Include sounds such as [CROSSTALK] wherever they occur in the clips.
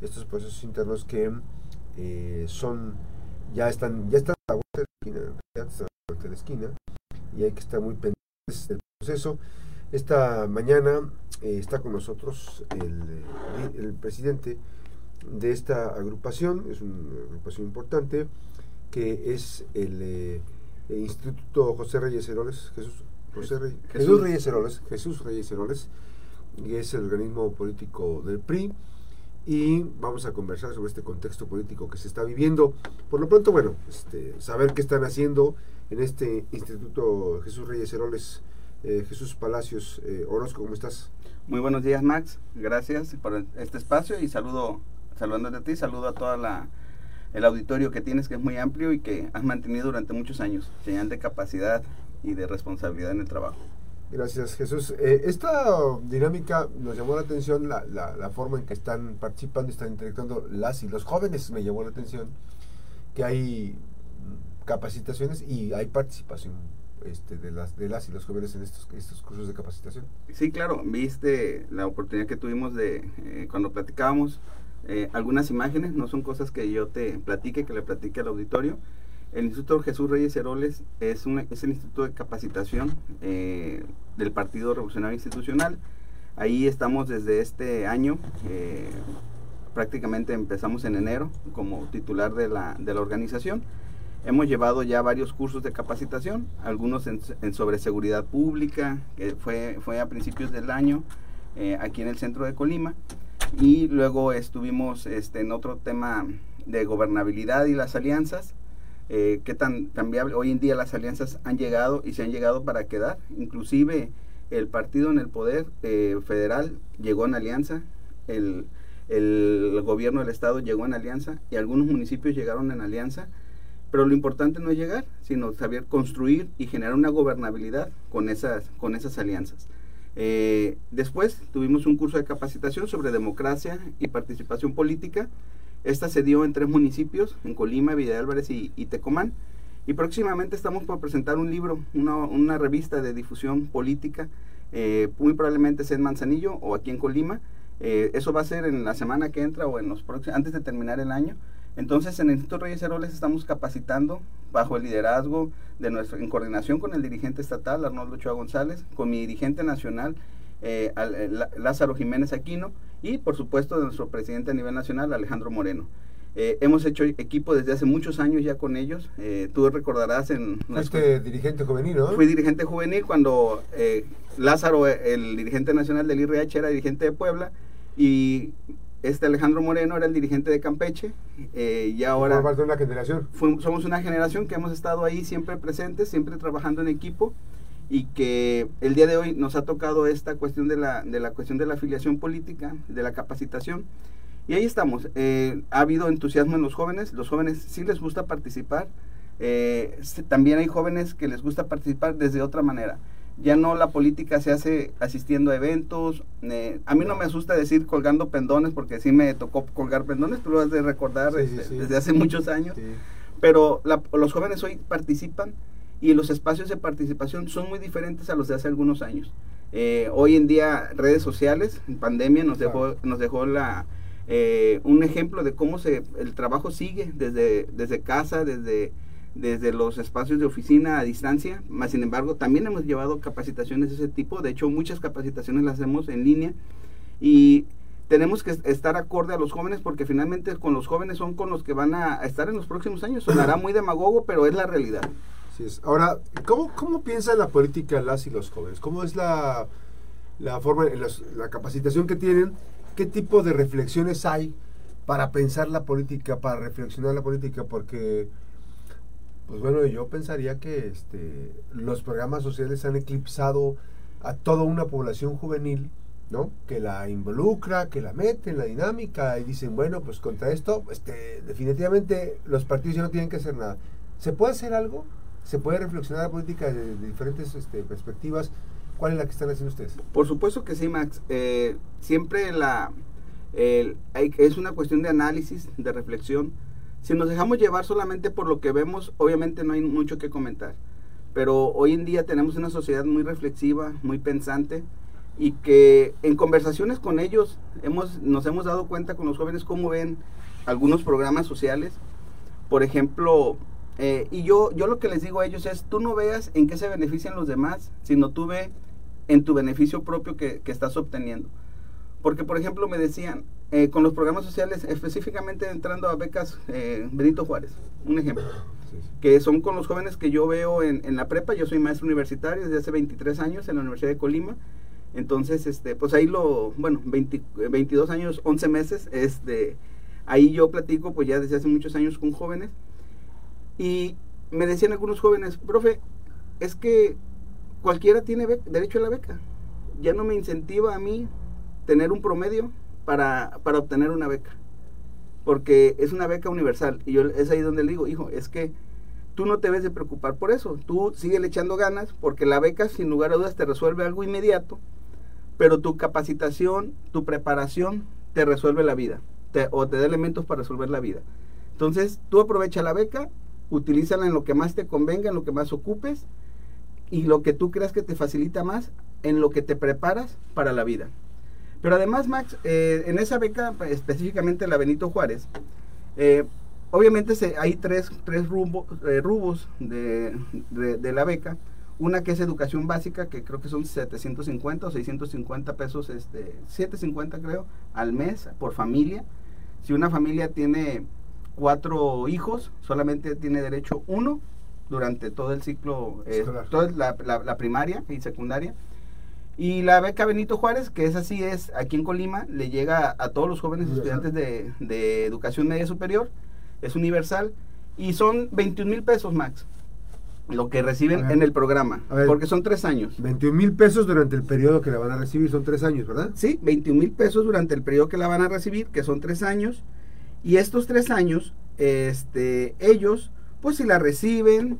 estos procesos internos que eh, son, ya están, ya están a la vuelta de la esquina, ya están a la vuelta de la esquina, y hay que estar muy pendientes del proceso. Esta mañana eh, está con nosotros el, el, presidente de esta agrupación, es una agrupación importante, que es el, eh, Instituto José Reyes Heroles, Jesús, José Reyes, Jesús Reyes Heroles, Jesús Reyes Heroles, y es el organismo político del PRI y vamos a conversar sobre este contexto político que se está viviendo. Por lo pronto, bueno, este, saber qué están haciendo en este Instituto Jesús Reyes Heroles. Eh, Jesús Palacios eh, Orozco, ¿cómo estás? Muy buenos días, Max. Gracias por este espacio y saludo, saludándote a ti, saludo a toda la el auditorio que tienes que es muy amplio y que has mantenido durante muchos años, señal de capacidad y de responsabilidad en el trabajo. Gracias, Jesús. Eh, esta dinámica nos llamó la atención, la, la, forma en que están participando están interactuando las y los jóvenes, me llamó la atención que hay capacitaciones y hay participación este, de, las, de las y los jóvenes en estos, estos cursos de capacitación. Sí, claro, viste la oportunidad que tuvimos de, eh, cuando platicábamos, eh, algunas imágenes, no son cosas que yo te platique, que le platique al auditorio, el Instituto Jesús Reyes Heroles es, es el instituto de capacitación eh, del Partido Revolucionario Institucional. Ahí estamos desde este año, eh, prácticamente empezamos en enero como titular de la, de la, organización. Hemos llevado ya varios cursos de capacitación, algunos en, sobre seguridad pública, que fue, fue a principios del año eh, aquí en el centro de Colima, y luego estuvimos este, en otro tema de gobernabilidad y las alianzas, eh, qué tan, tan viable. Hoy en día las alianzas han llegado y se han llegado para quedar. Inclusive el partido en el poder eh, federal llegó en alianza, el, el gobierno del estado llegó en alianza y algunos municipios llegaron en alianza. Pero lo importante no es llegar, sino saber construir y generar una gobernabilidad con esas, con esas alianzas. Eh, después tuvimos un curso de capacitación sobre democracia y participación política esta se dio en tres municipios, en Colima, Villa Álvarez y, Tecomán. Y próximamente estamos por presentar un libro, una, revista de difusión política, eh, muy probablemente sea en Manzanillo o aquí en Colima. Eh, eso va a ser en la semana que entra o en los próximos, antes de terminar el año. Entonces, en el Instituto Reyes Heroles estamos capacitando bajo el liderazgo de nuestro, en coordinación con el dirigente estatal, Arnoldo Ochoa González, con mi dirigente nacional, eh, Lázaro Jiménez Aquino, y por supuesto de nuestro presidente a nivel nacional, Alejandro Moreno. Eh, hemos hecho equipo desde hace muchos años ya con ellos. Eh, tú recordarás en... Fuiste dirigente juvenil, ¿no? Fui dirigente juvenil cuando eh, Lázaro, el dirigente nacional del IRH, era dirigente de Puebla y este Alejandro Moreno era el dirigente de Campeche y ahora... parte de una generación. somos una generación que hemos estado ahí siempre presentes, siempre trabajando en equipo y que el día de hoy nos ha tocado esta cuestión de la, de la cuestión de la afiliación política, de la capacitación. Y ahí estamos. Eh, ha habido entusiasmo en los jóvenes, los jóvenes sí les gusta participar. Eh, también hay jóvenes que les gusta participar desde otra manera. Ya no la política se hace asistiendo a eventos. Eh, a mí no me asusta decir colgando pendones porque sí me tocó colgar pendones, tú lo has de recordar este, desde hace muchos años. Pero los jóvenes hoy participan y los espacios de participación son muy diferentes a los de hace algunos años. Eh, hoy en día redes sociales, en pandemia nos dejó, nos dejó la, eh, un ejemplo de cómo se, el trabajo sigue desde, desde casa, desde, desde los espacios de oficina a distancia, más sin embargo también hemos llevado capacitaciones de ese tipo, de hecho muchas capacitaciones las hacemos en línea y tenemos que estar acorde a los jóvenes porque finalmente con los jóvenes son con los que van a estar en los próximos años. Sonará muy demagogo, pero es la realidad. Ahora, ¿cómo, ¿cómo piensa la política las y los jóvenes? ¿Cómo es la, la forma, la capacitación que tienen? ¿Qué tipo de reflexiones hay para pensar la política, para reflexionar la política? Porque, pues bueno, yo pensaría que este, los programas sociales han eclipsado a toda una población juvenil, ¿no? Que la involucra, que la mete en la dinámica y dicen, bueno, pues contra esto, este, definitivamente los partidos ya no tienen que hacer nada. ¿Se puede hacer algo? Se puede reflexionar la política de, diferentes este, perspectivas. ¿Cuál es la que están haciendo ustedes? Por supuesto que sí, Max. Eh, siempre la es una cuestión de análisis, de reflexión. Si nos dejamos llevar solamente por lo que vemos, obviamente no hay mucho que comentar. Pero hoy en día tenemos una sociedad muy reflexiva, muy pensante. y que en conversaciones con ellos hemos, nos hemos dado cuenta con los jóvenes cómo ven algunos programas sociales. Por ejemplo, eh, y yo, yo lo que les digo a ellos es, tú no veas en qué se benefician los demás, sino tú ve en tu beneficio propio que, que estás obteniendo. Porque, por ejemplo, me decían, eh, con los programas sociales, específicamente entrando a becas eh, Benito Juárez, un ejemplo, que son con los jóvenes que yo veo en, en, la prepa, yo soy maestro universitario desde hace 23 años en la Universidad de Colima, entonces, este, pues ahí lo, bueno, 20, 22 años, 11 meses, este, ahí yo platico, pues ya desde hace muchos años con jóvenes, y me decían algunos jóvenes, profe, es que cualquiera tiene derecho a la beca, ya no me incentiva a mí tener un promedio para, para obtener una beca. Porque es una beca universal. Y yo es ahí donde le digo, hijo, es que tú no te debes de preocupar por eso. Tú sigue echando ganas porque la beca sin lugar a dudas te resuelve algo inmediato, pero tu capacitación, tu preparación te resuelve la vida o te da elementos para resolver la vida. Entonces tú aprovecha la beca, utilízala en lo que más te convenga, en lo que más ocupes y lo que tú creas que te facilita más, en lo que te preparas para la vida. Pero además, Max, eh, en esa beca, específicamente la Benito Juárez, eh, obviamente hay tres, tres eh, rubos de, de, la beca. Una que es educación básica, que creo que son 750 o 650 pesos, este, 750 creo, al mes por familia. Si una familia tiene cuatro hijos, solamente tiene derecho uno durante todo el ciclo, toda la, la primaria y secundaria. Y la beca Benito Juárez, que es así, es aquí en Colima, le llega a todos los jóvenes estudiantes de, educación media superior, es universal, y son 21 mil pesos, Max, lo que reciben en el programa, porque son tres años. 21 mil pesos durante el periodo que la van a recibir, son tres años, ¿verdad? Sí, 21 mil pesos durante el periodo que la van a recibir, que son tres años, y estos tres años, este, ellos, pues si la reciben,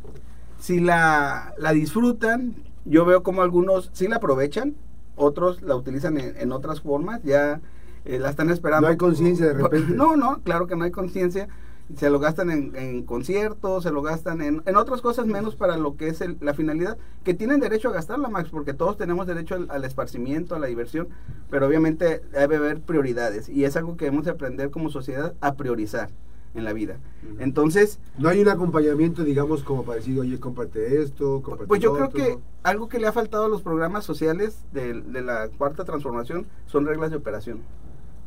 si la, la disfrutan, yo veo como algunos sí la aprovechan, otros la utilizan en, otras formas, ya eh, la están esperando. No hay conciencia de repente. [LAUGHS] No, no, claro que no hay conciencia. Se lo gastan en, conciertos, se lo gastan en, otras cosas menos para lo que es la finalidad, que tienen derecho a gastarla, Max, porque todos tenemos derecho al, al, esparcimiento, a la diversión, pero obviamente debe haber prioridades y es algo que debemos aprender como sociedad a priorizar en la vida. Entonces... No hay un acompañamiento, digamos, como para decir, oye, cómprate esto, cómprate Pues yo creo que algo que le ha faltado a los programas sociales de, la cuarta transformación son reglas de operación.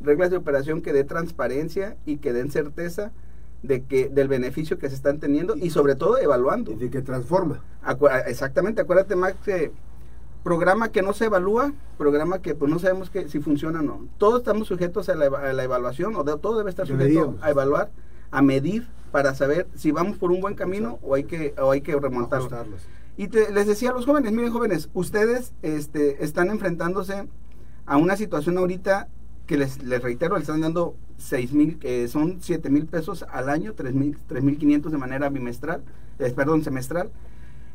Reglas de operación que dé transparencia y que den certeza de que del beneficio que se están teniendo y sobre todo evaluando. Y de que transforma. exactamente, acuérdate Max que programa que no se evalúa, programa que pues no sabemos que si funciona o no. Todos estamos sujetos a la, evaluación, o todo debe estar sujeto a evaluar a medir para saber si vamos por un buen camino o hay que, o hay que remontarlo. Y les decía a los jóvenes, miren jóvenes, ustedes este, están enfrentándose a una situación ahorita que les, les reitero, les están dando seis mil, eh, son siete mil pesos al año, tres mil, tres mil quinientos de manera bimestral, eh, perdón, semestral.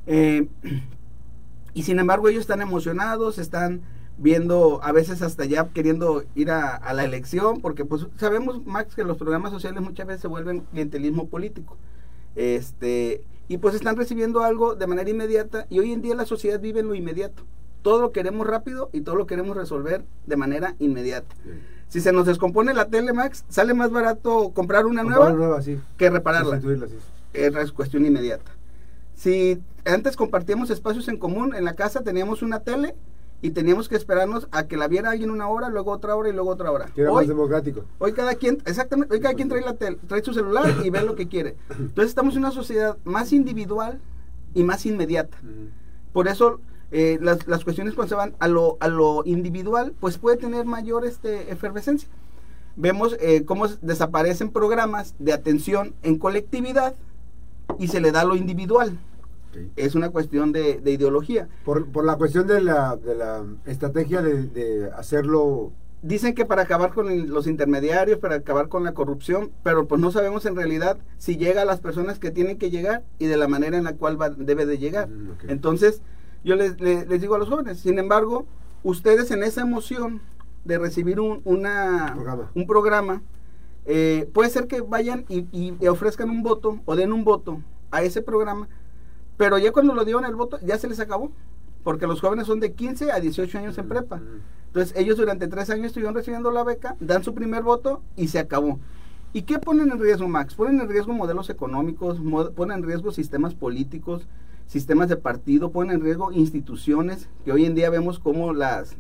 Eh, y sin embargo ellos están emocionados, están viendo a veces hasta ya queriendo ir a, la elección, porque pues sabemos, Max, que los programas sociales muchas veces se vuelven clientelismo político. Este, y pues están recibiendo algo de manera inmediata y hoy en día la sociedad vive en lo inmediato. Todo lo queremos rápido y todo lo queremos resolver de manera inmediata. Si se nos descompone la tele, Max, sale más barato comprar una nueva, que repararla. Es cuestión inmediata. Si antes compartíamos espacios en común, en la casa teníamos una tele y teníamos que esperarnos a que la viera alguien una hora, luego otra hora y luego otra hora. era más democrático. Hoy cada quien, exactamente, hoy cada quien trae la tele, trae su celular y ve lo que quiere. [COUGHS] Entonces estamos en una sociedad más individual y más inmediata. Por eso eh, las, las, cuestiones cuando se van a lo, a lo individual, pues puede tener mayor este, efervescencia. Vemos eh, cómo desaparecen programas de atención en colectividad y se le da lo individual. Es una cuestión de, ideología. Por, por, la cuestión de la, de la estrategia de, hacerlo... Dicen que para acabar con los intermediarios, para acabar con la corrupción, pero pues no sabemos en realidad si llega a las personas que tienen que llegar y de la manera en la cual debe de llegar. Mm, Entonces, yo les, les, digo a los jóvenes, sin embargo, ustedes en esa emoción de recibir un, una, programa. un programa, eh, puede ser que vayan y, y ofrezcan un voto o den un voto a ese programa pero ya cuando lo dieron el voto, ya se les acabó. porque los jóvenes son de 15 a 18 años en prepa. Entonces ellos durante tres años estuvieron recibiendo la beca, dan su primer voto y se acabó. ¿Y qué ponen en riesgo, Max? Ponen en riesgo modelos económicos, ponen en riesgo sistemas políticos, sistemas de partido, ponen en riesgo instituciones que hoy en día vemos cómo las,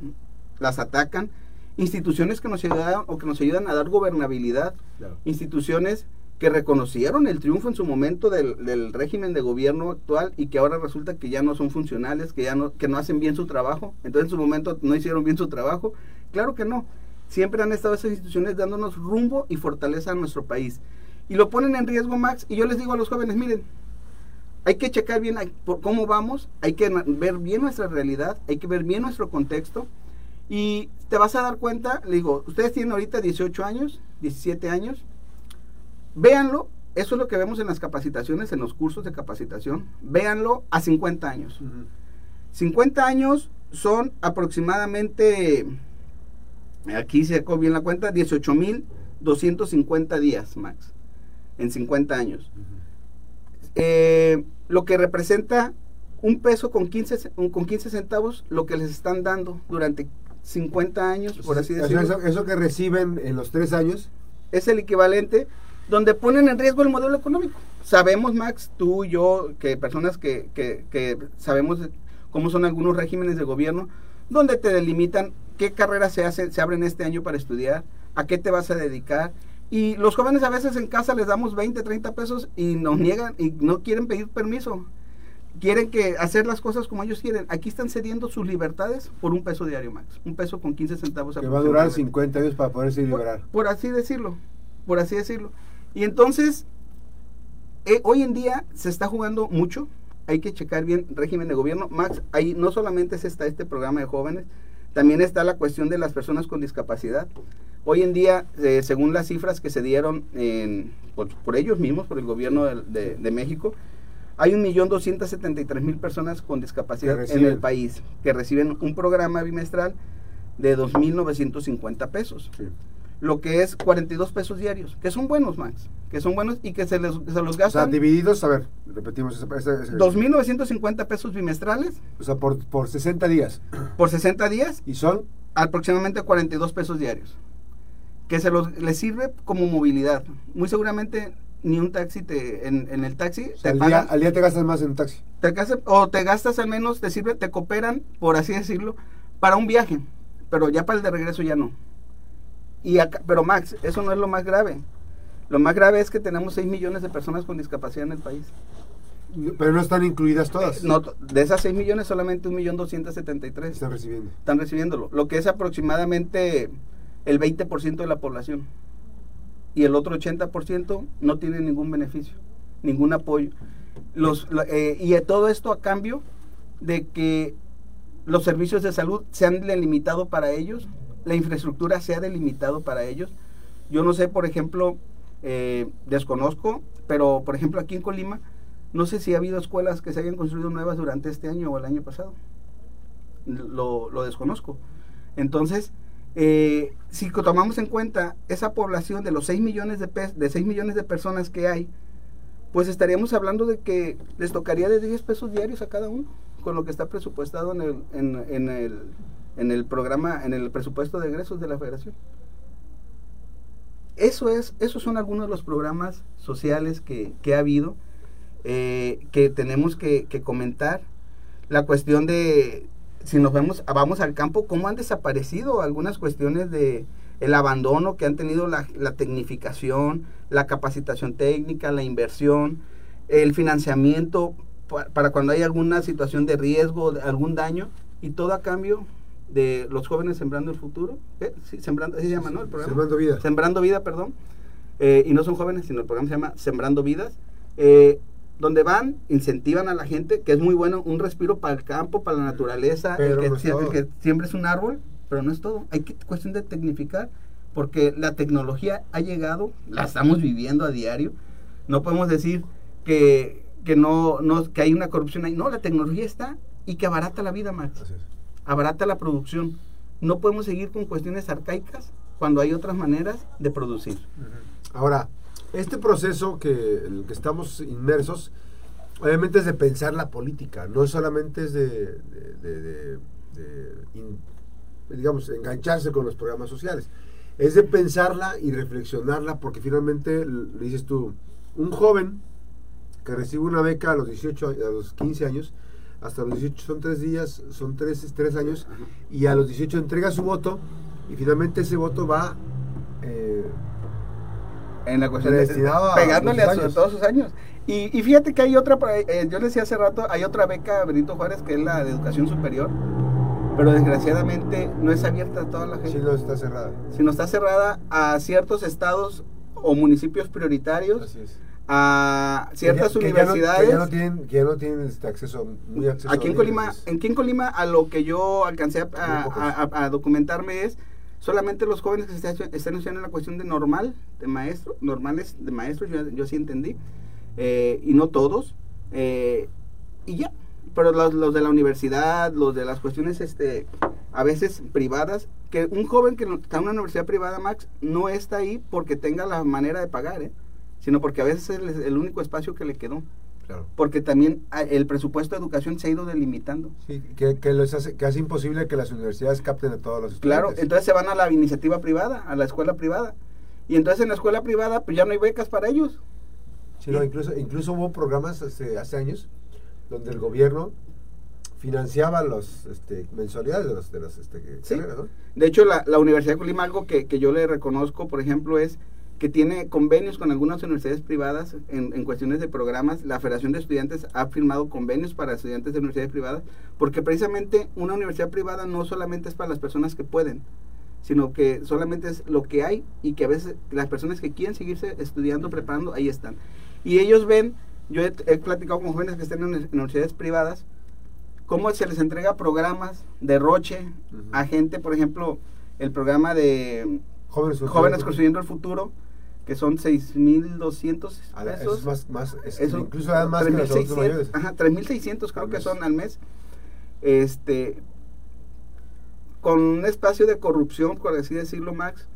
las atacan, instituciones que nos ayudan o que nos ayudan a dar gobernabilidad, instituciones que reconocieron el triunfo en su momento del, régimen de gobierno actual y que ahora resulta que ya no son funcionales, que ya no, que no hacen bien su trabajo. Entonces en su momento no hicieron bien su trabajo. Claro que no. Siempre han estado esas instituciones dándonos rumbo y fortaleza a nuestro país. Y lo ponen en riesgo, Max. Y yo les digo a los jóvenes, miren, hay que checar bien por cómo vamos, hay que ver bien nuestra realidad, hay que ver bien nuestro contexto. Y te vas a dar cuenta, le digo, ustedes tienen ahorita 18 años, 17 años, Véanlo, eso es lo que vemos en las capacitaciones, en los cursos de capacitación. Véanlo a 50 años. 50 años son aproximadamente, aquí se sacó bien la cuenta, 18.250 días, Max, en 50 años. Eh, lo que representa un peso con 15, con 15 centavos, lo que les están dando durante 50 años, por así decirlo. Eso, eso que reciben en los tres años. Es el equivalente donde ponen en riesgo el modelo económico. Sabemos, Max, tú y yo, que personas que, que, sabemos cómo son algunos regímenes de gobierno, donde te delimitan qué carreras se, hace, se abren este año para estudiar, a qué te vas a dedicar. Y los jóvenes a veces en casa les damos 20, 30 pesos y nos niegan y no quieren pedir permiso. Quieren que hacer las cosas como ellos quieren. Aquí están cediendo sus libertades por un peso diario, Max. Un peso con 15 centavos. Que va a durar 50 años para poderse liberar. por así decirlo. Por así decirlo. Y entonces, eh, hoy en día se está jugando mucho, hay que checar bien régimen de gobierno. Max, ahí no solamente está este programa de jóvenes, también está la cuestión de las personas con discapacidad. Hoy en día, eh, según las cifras que se dieron por, ellos mismos, por el gobierno de, de, México, hay un millón doscientos setenta y tres mil personas con discapacidad en el país que reciben un programa bimestral de 2.950 pesos. Sí lo que es 42 pesos diarios, que son buenos, Max, que son buenos y que se, les, se los gastan. O sea, divididos, a ver, repetimos. Ese, ese, 2.950 pesos bimestrales. O sea, por, por 60 días. Por 60 días. ¿Y son? Aproximadamente 42 pesos diarios. Que se los les sirve como movilidad. Muy seguramente ni un taxi te, en, en el taxi. te al, día, al, día, te gastas más en un taxi. Te o te gastas al menos, te sirve, te cooperan, por así decirlo, para un viaje. Pero ya para el de regreso ya no. Y pero Max, eso no es lo más grave. Lo más grave es que tenemos 6 millones de personas con discapacidad en el país. Pero no están incluidas todas. Eh, no, de esas 6 millones, solamente 1.273 están recibiendo. Están recibiéndolo, lo que es aproximadamente el 20% de la población. Y el otro 80% no tiene ningún beneficio, ningún apoyo. Los, eh, y todo esto a cambio de que los servicios de salud se han delimitado para ellos la infraestructura se ha delimitado para ellos. Yo no sé, por ejemplo, eh, desconozco, pero por ejemplo aquí en Colima, no sé si ha habido escuelas que se hayan construido nuevas durante este año o el año pasado. Lo, desconozco. Entonces, eh, si tomamos en cuenta esa población de los 6 millones de, de 6 millones de personas que hay, pues estaríamos hablando de que les tocaría de 10 pesos diarios a cada uno, con lo que está presupuestado en el, en el en el programa, en el presupuesto de egresos de la federación. Eso es, esos son algunos de los programas sociales que, ha habido, eh, que tenemos que, comentar. La cuestión de, si nos vemos, vamos al campo, cómo han desaparecido algunas cuestiones de el abandono que han tenido la, tecnificación, la capacitación técnica, la inversión, el financiamiento para cuando hay alguna situación de riesgo, algún daño, y todo a cambio de los jóvenes sembrando el futuro, Sí, sembrando, así se llama, ¿no? El programa. Sembrando vida. Sembrando vida, perdón. Eh, y no son jóvenes, sino el programa se llama Sembrando Vidas, eh, donde van, incentivan a la gente, que es muy bueno, un respiro para el campo, para la naturaleza, el que, siempre es un árbol, pero no es todo. Hay que cuestión de tecnificar, porque la tecnología ha llegado, la estamos viviendo a diario. No podemos decir que, que no, no que hay una corrupción ahí. No, la tecnología está y que abarata la vida, Max abarata la producción. No podemos seguir con cuestiones arcaicas cuando hay otras maneras de producir. Ahora, este proceso que, el que estamos inmersos, obviamente es de pensar la política, no solamente es de, de- de- de- de in- digamos, engancharse con los programas sociales, es de pensarla y reflexionarla, porque finalmente, le dices tú, un joven que recibe una beca a los 18, a los 15 años, hasta los 18 son tres días, son tres, tres años, y a los 18 entrega su voto, y finalmente ese voto va... eh, en la cuestión de a pegándole a, años. todos sus años. Y, y fíjate que hay otra, eh, yo le decía hace rato, hay otra beca Benito Juárez que es la de educación superior, pero desgraciadamente no es abierta a toda la gente, si no está cerrada. sino está cerrada a ciertos estados o municipios prioritarios, Así es. a ciertas Que ya- que ya no- universidades. Que ya no, tienen, que ya no tienen este acceso, muy acceso Aquí en Colima, pues. aquí en Colima, a lo que yo alcancé a, a- a- a documentarme es solamente los jóvenes que se están, estudiando la cuestión de normal, de maestro, normales de maestros, yo, yo sí entendí, eh, y no todos, eh, y ya. Pero los, los de la universidad, los de las cuestiones este, a veces privadas, que un joven que está en una universidad privada, Max, no está ahí porque tenga la manera de pagar, ¿eh? sino porque a veces es el único espacio que le quedó Claro. porque también ah, el presupuesto de educación se ha ido delimitando. Sí, que, que, les hace, que hace imposible que las universidades capten a todos los Claro, estudiantes. entonces se van a la iniciativa privada, a la escuela privada. Y entonces en la escuela privada pues ya no hay becas para ellos. Sí, no, incluso, incluso hubo programas este, hace años donde el gobierno financiaba los este, mensualidades de los de las este, Sí. carreras, ¿no? De hecho, la, la Universidad de Colima, algo que, que yo le reconozco, por ejemplo, es que tiene convenios con algunas universidades privadas en, en cuestiones de programas. La Federación de Estudiantes ha firmado convenios para estudiantes de universidades privadas, porque precisamente una universidad privada no solamente es para las personas que pueden, sino que solamente es lo que hay y que a veces las personas que quieren seguirse estudiando, preparando, ahí están. Y ellos ven, yo he, he platicado con jóvenes que están en uni- universidades privadas, cómo se les entrega programas de roche a gente, por ejemplo, el programa de Jóvenes, Jóvenes Construyendo el Futuro, que son 6.200 A la- eso pesos. es más, más es- Eso, incluso dan más que los adultos 3.600, mayores. Ajá, 3.600 creo Al que mes. son al mes. Este, con un espacio de corrupción, por así decirlo, Max,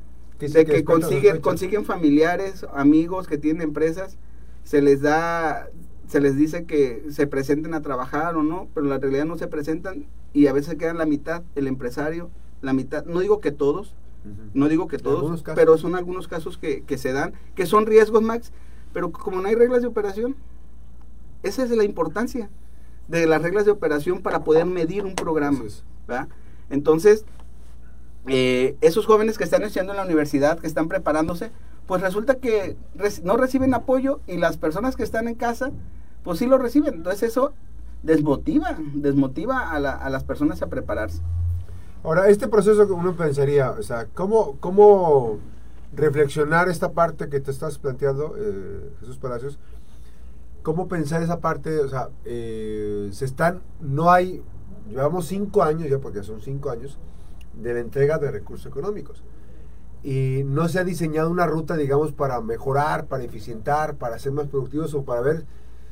sí, de que consiguen, consiguen familiares, amigos que tienen empresas, se les da, se les dice que se presenten a trabajar o no, pero en la realidad no se presentan y a veces quedan la mitad, el empresario, la mitad, no digo que todos, No digo que todos, pero son algunos casos que, que se dan, que son riesgos, Max, pero como no hay reglas de operación, esa es la importancia de las reglas de operación para poder medir un programa. Entonces, eh, esos jóvenes que están estudiando en la universidad, que están preparándose, pues resulta que no reciben apoyo y las personas que están en casa, pues sí lo reciben. Entonces eso desmotiva, desmotiva a, la- a las personas a prepararse. Ahora, este proceso que uno pensaría, o sea, ¿cómo, cómo reflexionar esta parte que te estás planteando, eh, Jesús Palacios? ¿Cómo pensar esa parte? O sea, eh, se están, no hay, llevamos cinco años, ya porque son cinco años, de la entrega de recursos económicos. Y no se ha diseñado una ruta, digamos, para mejorar, para eficientar, para ser más productivos o para ver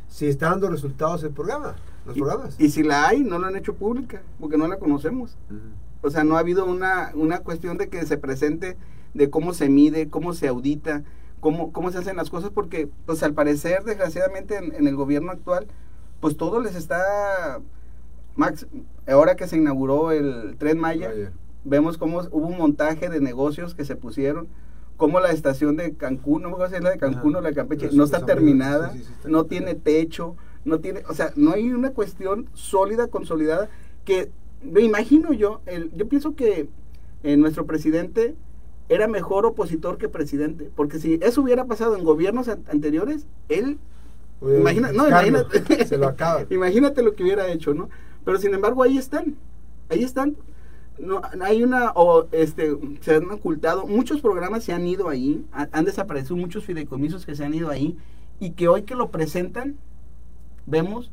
si está dando resultados el programa, los Y, programas. y si la hay, no la han hecho pública, porque no la conocemos. Ujú. O sea, no ha habido una, una cuestión de que se presente de cómo se mide, cómo se audita, cómo, cómo se hacen las cosas, porque pues al parecer, desgraciadamente, en, en el gobierno actual, pues todo les está... Max, ahora que se inauguró el tren Maya, vemos cómo hubo un montaje de negocios que se pusieron, cómo la estación de Cancún, no me acuerdo si es la de Cancún o la de Campeche, no está terminada, medidas, sí, sí, está no tiene techo, no tiene, o sea, no hay una cuestión sólida, consolidada, que me imagino yo, el, yo pienso que eh, nuestro presidente era mejor opositor que presidente, porque si eso hubiera pasado en gobiernos an- anteriores, él Imagina- no, Carlos, imagínate. [LAUGHS] Se lo acaban. [LAUGHS] Imagínate lo que hubiera hecho, ¿no? Pero sin embargo ahí están, ahí están. No, hay una, o este, se han ocultado, muchos programas se han ido ahí, ha- han desaparecido muchos fideicomisos que se han ido ahí y que hoy que lo presentan, vemos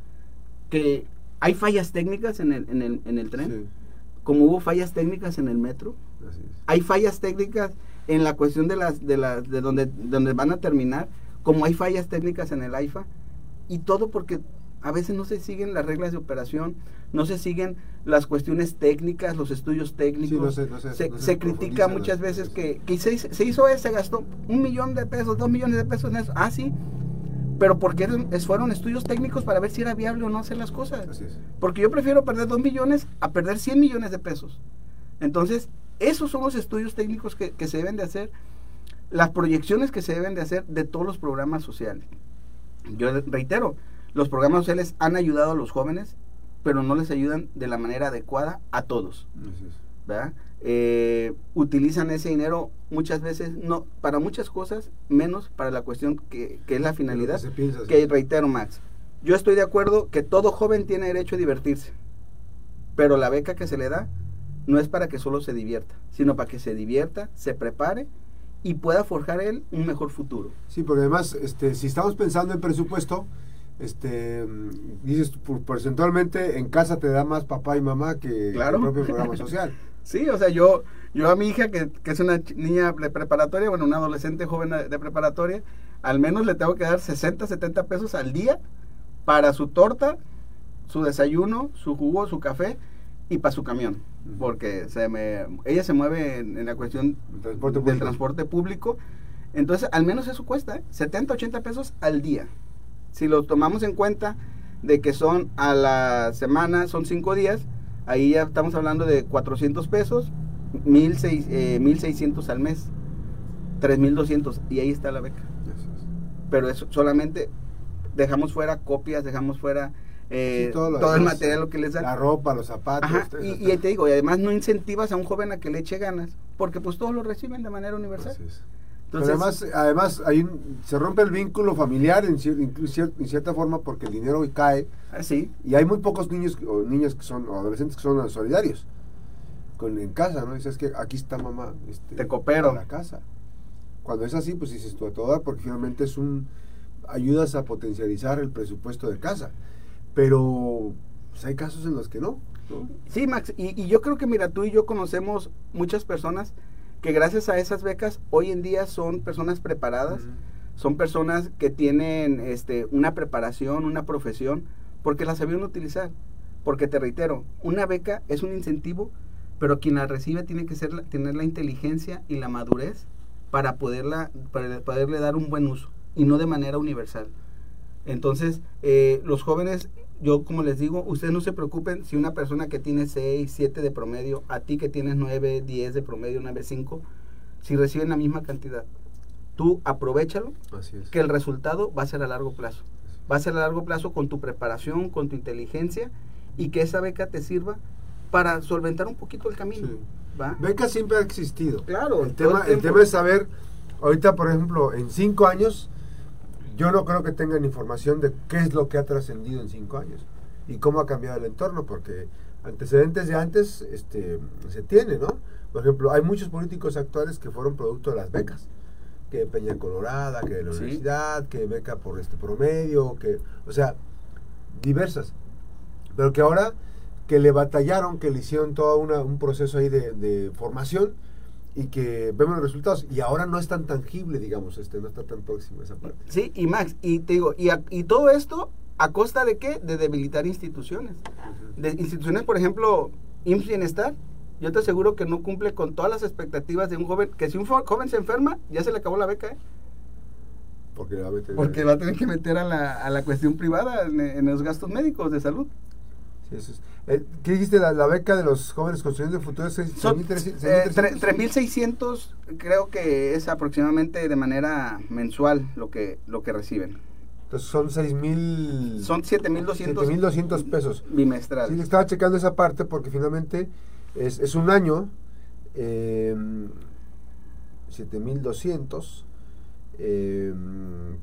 que hay fallas técnicas en el, en el, en el tren, Sí, como hubo fallas técnicas en el metro, así es. hay fallas técnicas en la cuestión de las de las de donde donde van a terminar como hay fallas técnicas en el AIFA y todo porque a veces no se siguen las reglas de operación no se siguen las cuestiones técnicas los estudios técnicos. Sí, no se- no se- se, no se se critica muchas veces que, que se, se hizo se gastó un millón de pesos dos millones de pesos en eso. Ah sí pero porque fueron estudios técnicos para ver si era viable o no hacer las cosas. Porque yo prefiero perder 2 millones a perder 100 millones de pesos. Entonces, esos son los estudios técnicos que, que se deben de hacer, las proyecciones que se deben de hacer de todos los programas sociales. Yo reitero, los programas sociales han ayudado a los jóvenes, pero no les ayudan de la manera adecuada a todos. Eh, utilizan ese dinero muchas veces no para muchas cosas, menos para la cuestión que, es la finalidad. Que, reitero, Max, yo estoy de acuerdo que todo joven tiene derecho a divertirse, pero la beca que se le da no es para que solo se divierta, sino para que se divierta, se prepare y pueda forjar él un mejor futuro. Sí, porque además, este, si estamos pensando en presupuesto, este, dices, porcentualmente en casa te da más papá y mamá que el propio programa [LAUGHS] social. Sí, o sea, yo, yo a mi hija, que, es una niña de preparatoria, bueno, una adolescente joven de preparatoria, al menos le tengo que dar 60, 70 pesos al día para su torta, su desayuno, su jugo, su café y para su camión. Porque se me, ella se mueve en, la cuestión del transporte público. Entonces, al menos eso cuesta, 70, ¿eh? 80 pesos al día si lo tomamos en cuenta de que son a la semana, son cinco días, ahí ya estamos hablando de 400 pesos, 1600 eh, al mes, 3200 y ahí está la beca. Pero eso solamente dejamos fuera copias, dejamos fuera eh, todo, el material lo que les da. La ropa, los zapatos. y, y, te digo, y además no incentivas a un joven a que le eche ganas, porque pues todos lo reciben de manera universal además, además hay se rompe el vínculo familiar en, en, cierta forma porque el dinero hoy cae. Ah, y hay muy pocos niños o niñas que son, o adolescentes que son solidarios con, en casa, ¿no? Dices que aquí está mamá. Este, Te coopero. la casa. Cuando es así, pues dices tú a toda, porque finalmente es un. ayudas a potencializar el presupuesto de casa. Pero pues, hay casos en los que no. Sí, Max, y, y yo creo que, mira, tú y yo conocemos muchas personas que gracias a esas becas hoy en día son personas preparadas, son personas que tienen este, una preparación, una profesión, porque la sabían utilizar. Porque te reitero, una beca es un incentivo, pero quien la recibe tiene que ser, tener la inteligencia y la madurez para, poderla, para poderle dar un buen uso y no de manera universal. Entonces, eh, los jóvenes yo como les digo, ustedes no se preocupen si una persona que tiene 6, 7 de promedio, a ti que tienes 9, 10 de promedio, 9, 5, si reciben la misma cantidad. Tú aprovechalo, que el resultado va a ser a largo plazo. Va a ser a largo plazo con tu preparación, con tu inteligencia y que esa beca te sirva para solventar un poquito el camino. Beca siempre ha existido. Claro. El tema, el tema es saber, ahorita por ejemplo, en 5 años yo no creo que tengan información de qué es lo que ha trascendido en cinco años y cómo ha cambiado el entorno, porque antecedentes de antes este, se tiene, ¿no? Por ejemplo, hay muchos políticos actuales que fueron producto de las becas, que Peña Colorada, que de la universidad, que beca por este promedio, que, o sea, diversas, pero que ahora que le batallaron, que le hicieron todo una, un proceso ahí de, de formación, y que vemos los resultados y ahora no es tan tangible, digamos, este no está tan próximo esa parte. Sí, y Max, y te digo, y, y todo esto a costa de qué? De debilitar instituciones. De instituciones, por ejemplo, IMSS Bienestar, yo te aseguro que no cumple con todas las expectativas de un joven, que si un joven se enferma, ya se le acabó la beca, ¿eh? Porque va a, meter Porque va a tener que meter a la, a la cuestión privada en, en los gastos médicos de salud. Eh, ¿Qué dijiste? La, beca de los jóvenes construyendo el futuro es 3.600, eh, creo que es aproximadamente de manera mensual lo que, lo que reciben. Entonces son 6.000... Son 7.200 7.200 pesos. Bimestral. Sí, estaba checando esa parte porque finalmente es, es un año, eh, 7.200 eh,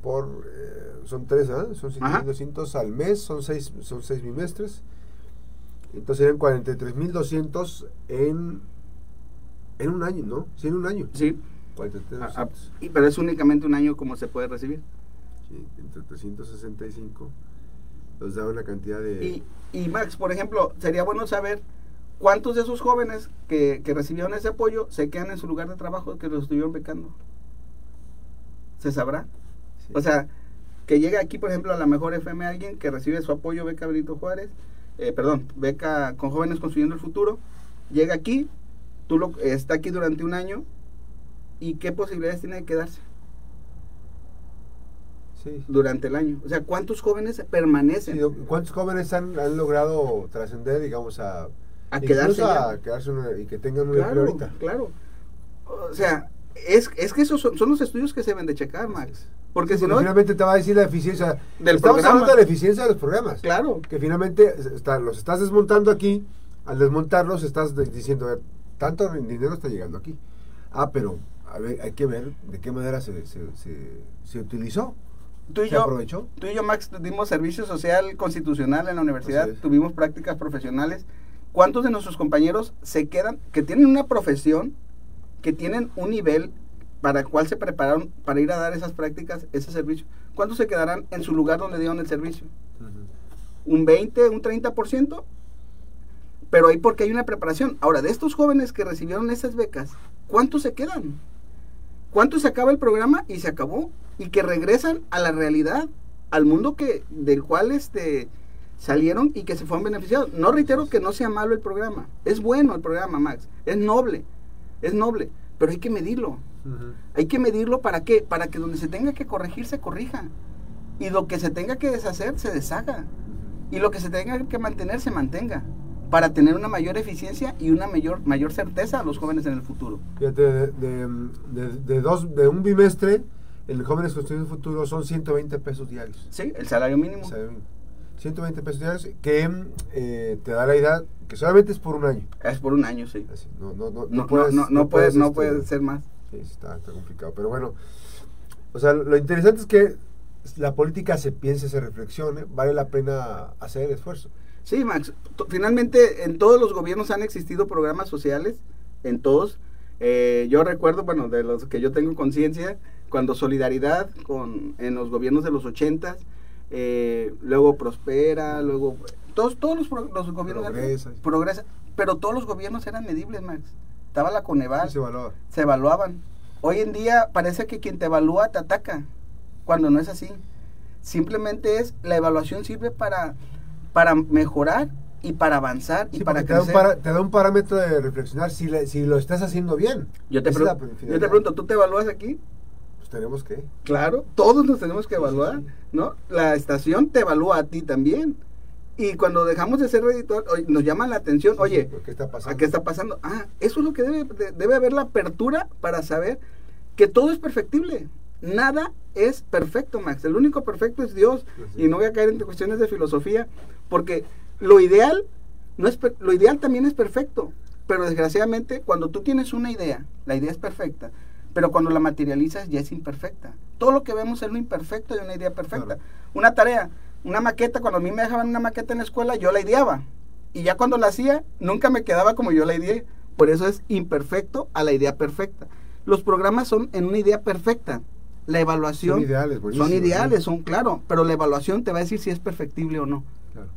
por... Eh, son tres, ¿ah? Son 7.200 al mes, son seis, son seis bimestres. Entonces eran 43.200 en, en un año, ¿no? Sí, en un año. Sí. pero es únicamente un año como se puede recibir. Sí, entre 365 nos da una cantidad de... Y, y Max, por ejemplo, sería bueno saber cuántos de esos jóvenes que, que recibieron ese apoyo se quedan en su lugar de trabajo que los estuvieron becando. ¿Se sabrá? O sea, que llega aquí, por ejemplo, a la mejor FM alguien que recibe su apoyo beca Benito Juárez eh, perdón, beca con jóvenes construyendo el futuro, llega aquí, tú lo, está aquí durante un año y qué posibilidades tiene de quedarse. Sí. durante el año. O sea, ¿cuántos jóvenes permanecen Sí, ¿Cuántos jóvenes han, han logrado trascender, digamos, a, a quedarse a quedarse una- y que tengan un empleo Claro, ahorita? claro. O sea, es, es que esos son, son los estudios que se deben de checar, Max. Porque si no, finalmente te va a decir la eficiencia. Del Estamos programa. hablando de la eficiencia de los programas. claro, Que finalmente está- los estás desmontando aquí. Al desmontarlos estás diciendo, "A ver, tanto dinero está llegando aquí. Ah, pero a ver, hay que ver de qué manera se, se, se- se utilizó. tú y ¿Se yo, aprovechó? tú y yo, Max, dimos servicio social constitucional en la universidad, tuvimos prácticas profesionales. ¿Cuántos de nuestros compañeros se quedan, que tienen una profesión, que tienen un nivel para el cual se prepararon para ir a dar esas prácticas, ese servicio? ¿Cuántos se quedarán en su lugar donde dieron el servicio? un 20, un 30%, pero ahí porque hay una preparación. Ahora, de estos jóvenes que recibieron esas becas, ¿cuántos se quedan? ¿Cuántos se acaba el programa y se acabó? Y que regresan a la realidad, al mundo que del cual este salieron y que se fueron beneficiados. No reitero que no sea malo el programa, es bueno el programa, Max, es noble, es noble, pero hay que medirlo. Hay que medirlo para qué? Para que donde se tenga que corregir se corrija. Y lo que se tenga que deshacer se deshaga. Y lo que se tenga que mantener se mantenga. Para tener una mayor eficiencia y una mayor, mayor certeza a los jóvenes en el futuro. Fíjate, de, de, de- de dos, de un bimestre, el Jóvenes Construyendo el Futuro son 120 pesos diarios. Sí, el salario mínimo. O sea, 120 pesos diarios que eh, te da la idea que solamente es por un año. Es por un año, sí. Así, no, no, no, No, no, puedes- no, no puede, no este, ser más. Sí, está, está complicado. Pero bueno, o sea, lo interesante es que la política se piense, se reflexione, vale la pena hacer el esfuerzo. Sí, Max. Finalmente, en todos los gobiernos han existido programas sociales, en todos. Eh, yo recuerdo, bueno, de los que yo tengo conciencia, cuando Solidaridad con, en los gobiernos de los ochentas, eh, luego Prospera, luego... Todos, todos los, los gobiernos... Progresa. Progresa. Pero todos los gobiernos eran medibles, Max. Estaba la Coneval Sí se valora. se evaluaban. Hoy en día parece que quien te evalúa te ataca, cuando no es así. Simplemente es, la evaluación sirve para, para mejorar y para avanzar y Sí, para porque te da, crecer. para- te da un parámetro de reflexionar si, le- si lo estás haciendo bien. Yo te, Esa es la pregun- yo te pregunto, ¿tú te evalúas aquí? Pues tenemos que. Claro, todos nos tenemos que sí, evaluar, sí. ¿no? La estación te evalúa a ti también. Y cuando dejamos de ser editor, nos llama la atención, oye, sí, ¿qué está pasando? ¿a qué está pasando? Ah, eso es lo que debe, de- debe haber la apertura para saber que todo es perfectible. Nada es perfecto, Max. El único perfecto es Dios. Y no voy a caer en cuestiones de filosofía, porque lo ideal no es lo ideal también es perfecto, pero desgraciadamente cuando tú tienes una idea, la idea es perfecta, pero cuando la materializas ya es imperfecta. Todo lo que vemos es lo imperfecto de una idea perfecta. Claro. Una tarea, una maqueta, cuando a mí me dejaban una maqueta en la escuela, yo la ideaba. Y ya cuando la hacía, nunca me quedaba como yo la ideé. Por eso es imperfecto a la idea perfecta. Los programas son en una idea perfecta. La evaluación Son ideales, son ideales, ¿no? son claro, pero la evaluación te va a decir si es perfectible o no Claro.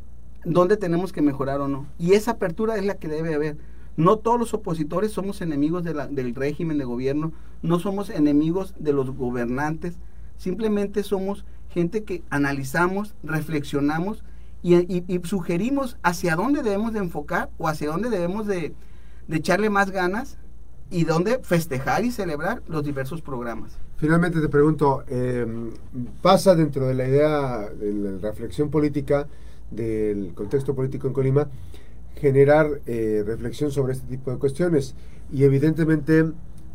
dónde tenemos que mejorar o no. Y esa apertura es la que debe haber. No todos los opositores somos enemigos de la- del régimen de gobierno, no somos enemigos de los gobernantes, simplemente somos que analizamos, reflexionamos y, sugerimos hacia dónde debemos de enfocar o hacia dónde debemos de, de echarle más ganas y dónde festejar y celebrar los diversos programas. Finalmente te pregunto, eh, ¿pasa dentro de la idea de la reflexión política del contexto político en Colima generar eh, reflexión sobre este tipo de cuestiones? Y evidentemente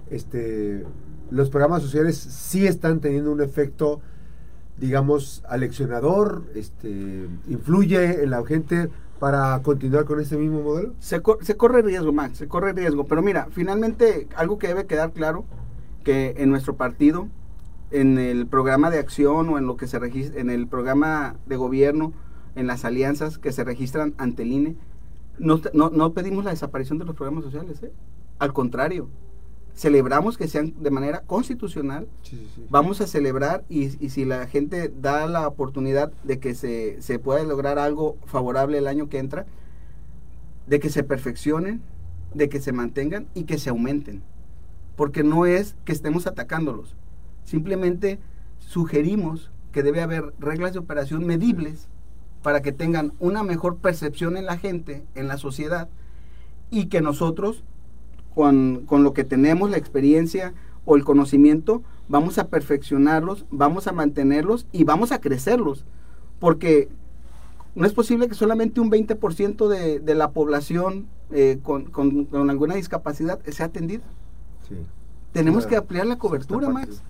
este, los programas sociales sí están teniendo un efecto, digamos, aleccionador, este, influye en la gente para continuar con este mismo modelo. Se, co- se corre riesgo, Max, se corre riesgo. Pero mira, finalmente algo que debe quedar claro, que en nuestro partido, en el programa de acción o en lo que se registra, en el programa de gobierno, en las alianzas que se registran ante el INE, no, no, no pedimos la desaparición de los programas sociales, ¿eh? Al contrario, celebramos que sean de manera constitucional, Sí, sí, sí. vamos a celebrar y, y si la gente da la oportunidad de que se, se pueda lograr algo favorable el año que entra, de que se perfeccionen, de que se mantengan y que se aumenten. Porque no es que estemos atacándolos, simplemente sugerimos que debe haber reglas de operación medibles para que tengan una mejor percepción en la gente, en la sociedad, y que nosotros, con, con lo que tenemos, la experiencia o el conocimiento, vamos a perfeccionarlos, vamos a mantenerlos y vamos a crecerlos. Porque no es posible que solamente un 20% de, de la población eh, con, con, con, alguna discapacidad sea atendida. Sí. Tenemos que ampliar la cobertura, Max.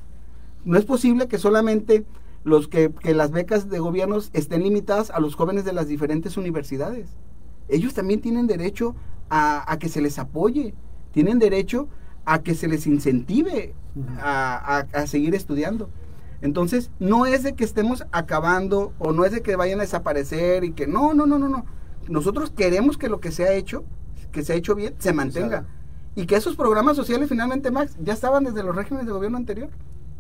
No es posible que solamente los que, que, las becas de gobiernos estén limitadas a los jóvenes de las diferentes universidades. Ellos también tienen derecho a, a que se les apoye, tienen derecho a que se les incentive a, a, seguir estudiando. Entonces, no es de que estemos acabando o no es de que vayan a desaparecer y que no, no, no, no, no. Nosotros queremos que lo que se ha hecho, que se ha hecho bien, se mantenga. Y que esos programas sociales finalmente, Max, ya estaban desde los regímenes de gobierno anterior.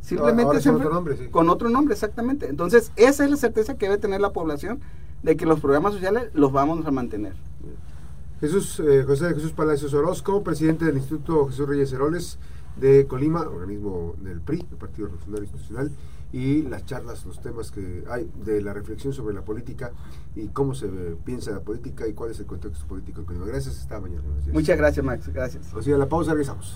Simplemente con otro nombre, sí. Con otro nombre, exactamente. Entonces, esa es la certeza que debe tener la población de que los programas sociales los vamos a mantener. Jesús, eh, José de Jesús Palacios Orozco, presidente del Instituto Jesús Reyes Heroles de Colima, organismo del PRI, el Partido Revolucionario Institucional, y las charlas, los temas que hay de la reflexión sobre la política y cómo se piensa la política y cuál es el contexto político en Colima. Gracias, hasta mañana. Muchas gracias, Max. Gracias. O sea, la pausa, regresamos.